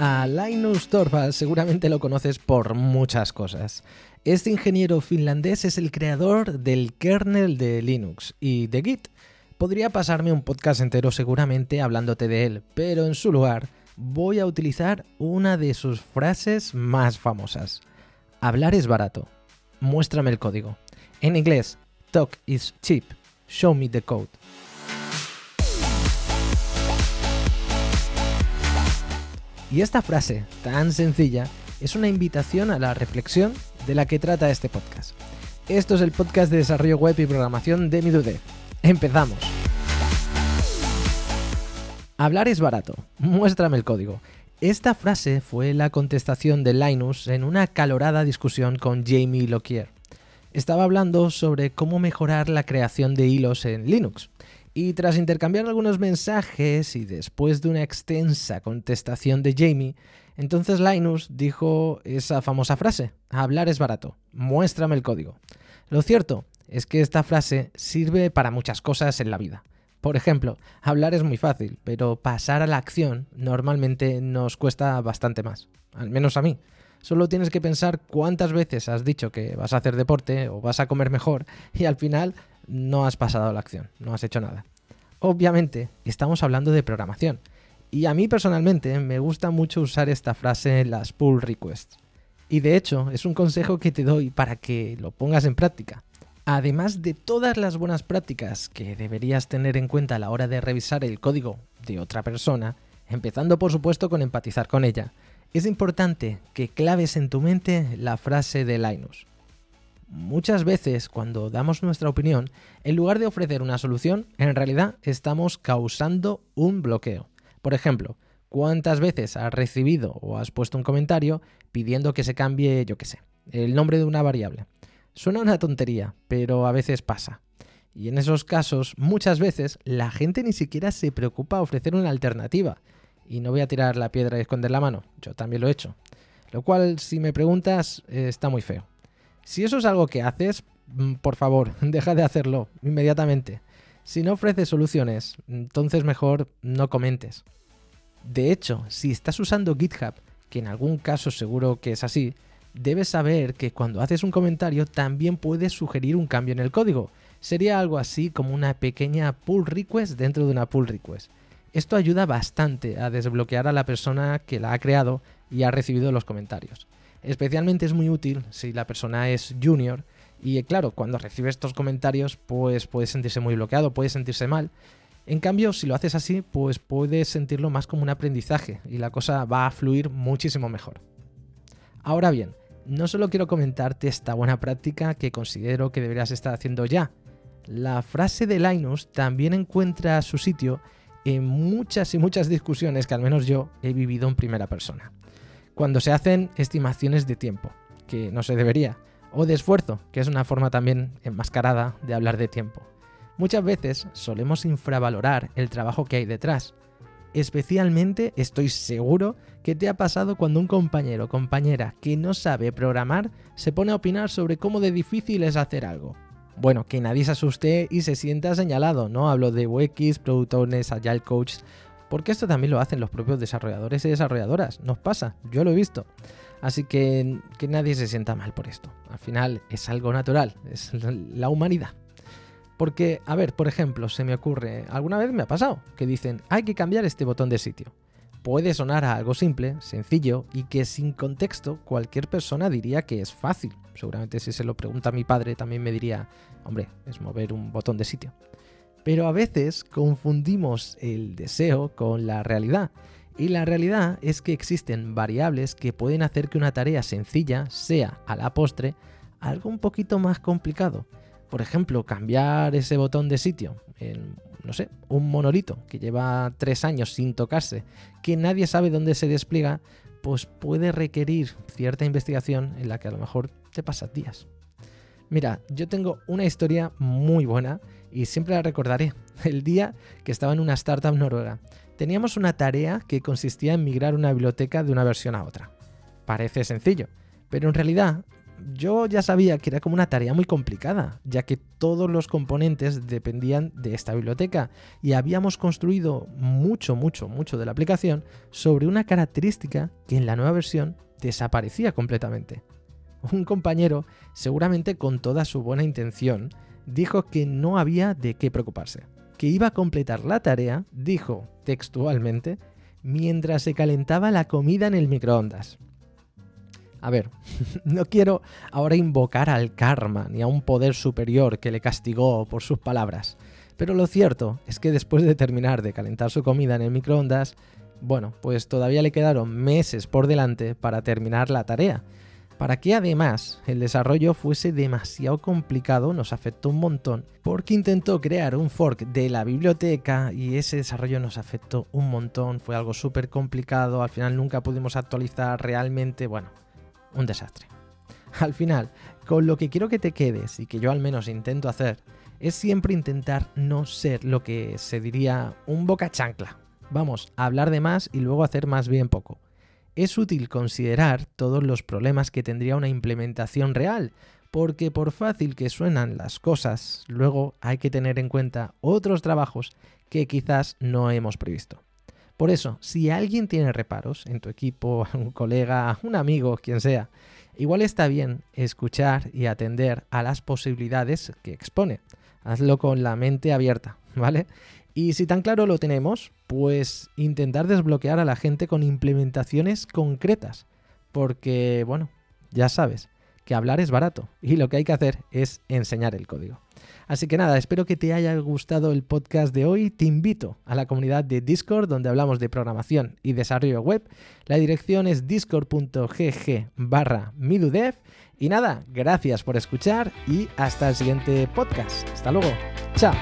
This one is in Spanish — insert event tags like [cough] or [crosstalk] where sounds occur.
A Linus Torvalds seguramente lo conoces por muchas cosas. Este ingeniero finlandés es el creador del kernel de Linux y de Git. Podría pasarme un podcast entero seguramente hablándote de él, pero en su lugar voy a utilizar una de sus frases más famosas. Hablar es barato. Muéstrame el código. En inglés, talk is cheap. Show me the code. Y esta frase tan sencilla es una invitación a la reflexión de la que trata este podcast. Esto es el podcast de desarrollo web y programación de Midude. Empezamos. Hablar es barato. Muéstrame el código. Esta frase fue la contestación de Linus en una calorada discusión con Jamie Lockyer. Estaba hablando sobre cómo mejorar la creación de hilos en Linux. Y tras intercambiar algunos mensajes y después de una extensa contestación de Jamie, entonces Linus dijo esa famosa frase, hablar es barato, muéstrame el código. Lo cierto es que esta frase sirve para muchas cosas en la vida. Por ejemplo, hablar es muy fácil, pero pasar a la acción normalmente nos cuesta bastante más, al menos a mí. Solo tienes que pensar cuántas veces has dicho que vas a hacer deporte o vas a comer mejor y al final no has pasado la acción, no has hecho nada. Obviamente, estamos hablando de programación. Y a mí personalmente me gusta mucho usar esta frase en las pull requests. Y de hecho, es un consejo que te doy para que lo pongas en práctica. Además de todas las buenas prácticas que deberías tener en cuenta a la hora de revisar el código de otra persona, empezando por supuesto con empatizar con ella, es importante que claves en tu mente la frase de Linus. Muchas veces cuando damos nuestra opinión, en lugar de ofrecer una solución, en realidad estamos causando un bloqueo. Por ejemplo, ¿cuántas veces has recibido o has puesto un comentario pidiendo que se cambie, yo qué sé, el nombre de una variable? Suena una tontería, pero a veces pasa. Y en esos casos, muchas veces, la gente ni siquiera se preocupa a ofrecer una alternativa. Y no voy a tirar la piedra y esconder la mano, yo también lo he hecho. Lo cual, si me preguntas, está muy feo. Si eso es algo que haces, mm, por favor, [laughs] deja de hacerlo inmediatamente. Si no ofreces soluciones, entonces mejor no comentes. De hecho, si estás usando GitHub, que en algún caso seguro que es así, debes saber que cuando haces un comentario también puedes sugerir un cambio en el código. Sería algo así como una pequeña pull request dentro de una pull request. Esto ayuda bastante a desbloquear a la persona que la ha creado y ha recibido los comentarios. Especialmente es muy útil si la persona es junior y claro, cuando recibe estos comentarios pues puede sentirse muy bloqueado, puede sentirse mal. En cambio, si lo haces así, pues puedes sentirlo más como un aprendizaje y la cosa va a fluir muchísimo mejor. Ahora bien, no solo quiero comentarte esta buena práctica que considero que deberías estar haciendo ya. La frase de Linus también encuentra su sitio en muchas y muchas discusiones que al menos yo he vivido en primera persona cuando se hacen estimaciones de tiempo, que no se debería, o de esfuerzo, que es una forma también enmascarada de hablar de tiempo. Muchas veces solemos infravalorar el trabajo que hay detrás. Especialmente estoy seguro que te ha pasado cuando un compañero o compañera que no sabe programar se pone a opinar sobre cómo de difícil es hacer algo. Bueno, que nadie se asuste y se sienta señalado, ¿no? Hablo de UX, Product Agile Coach porque esto también lo hacen los propios desarrolladores y desarrolladoras. Nos pasa, yo lo he visto. Así que que nadie se sienta mal por esto. Al final es algo natural, es la humanidad. Porque, a ver, por ejemplo, se me ocurre, alguna vez me ha pasado, que dicen, hay que cambiar este botón de sitio. Puede sonar a algo simple, sencillo, y que sin contexto cualquier persona diría que es fácil. Seguramente si se lo pregunta a mi padre también me diría, hombre, es mover un botón de sitio. Pero a veces confundimos el deseo con la realidad. Y la realidad es que existen variables que pueden hacer que una tarea sencilla sea, a la postre, algo un poquito más complicado. Por ejemplo, cambiar ese botón de sitio en, no sé, un monolito que lleva tres años sin tocarse, que nadie sabe dónde se despliega, pues puede requerir cierta investigación en la que a lo mejor te pasas días. Mira, yo tengo una historia muy buena y siempre la recordaré. [laughs] El día que estaba en una startup noruega. Teníamos una tarea que consistía en migrar una biblioteca de una versión a otra. Parece sencillo, pero en realidad yo ya sabía que era como una tarea muy complicada, ya que todos los componentes dependían de esta biblioteca y habíamos construido mucho, mucho, mucho de la aplicación sobre una característica que en la nueva versión desaparecía completamente. Un compañero, seguramente con toda su buena intención, dijo que no había de qué preocuparse, que iba a completar la tarea, dijo textualmente, mientras se calentaba la comida en el microondas. A ver, [laughs] no quiero ahora invocar al karma ni a un poder superior que le castigó por sus palabras, pero lo cierto es que después de terminar de calentar su comida en el microondas, bueno, pues todavía le quedaron meses por delante para terminar la tarea. Para que además el desarrollo fuese demasiado complicado nos afectó un montón porque intentó crear un fork de la biblioteca y ese desarrollo nos afectó un montón, fue algo súper complicado, al final nunca pudimos actualizar realmente, bueno, un desastre. [laughs] Al final, con lo que quiero que te quedes y que yo al menos intento hacer, es siempre intentar no ser lo que se diría un boca chancla. Vamos, hablar de más y luego hacer más bien poco. Es útil considerar todos los problemas que tendría una implementación real, porque por fácil que suenan las cosas, luego hay que tener en cuenta otros trabajos que quizás no hemos previsto. Por eso, si alguien tiene reparos en tu equipo, [laughs] un colega, un amigo, quien sea, igual está bien escuchar y atender a las posibilidades que expone. Hazlo con la mente abierta, ¿vale? Y si tan claro lo tenemos, pues intentar desbloquear a la gente con implementaciones concretas. Porque, bueno, ya sabes que hablar es barato y lo que hay que hacer es enseñar el código. Así que nada, espero que te haya gustado el podcast de hoy. Te invito a la comunidad de Discord donde hablamos de programación y desarrollo web. La dirección es discord.gg barra. Y nada, gracias por escuchar y hasta el siguiente podcast. Hasta luego. Chao.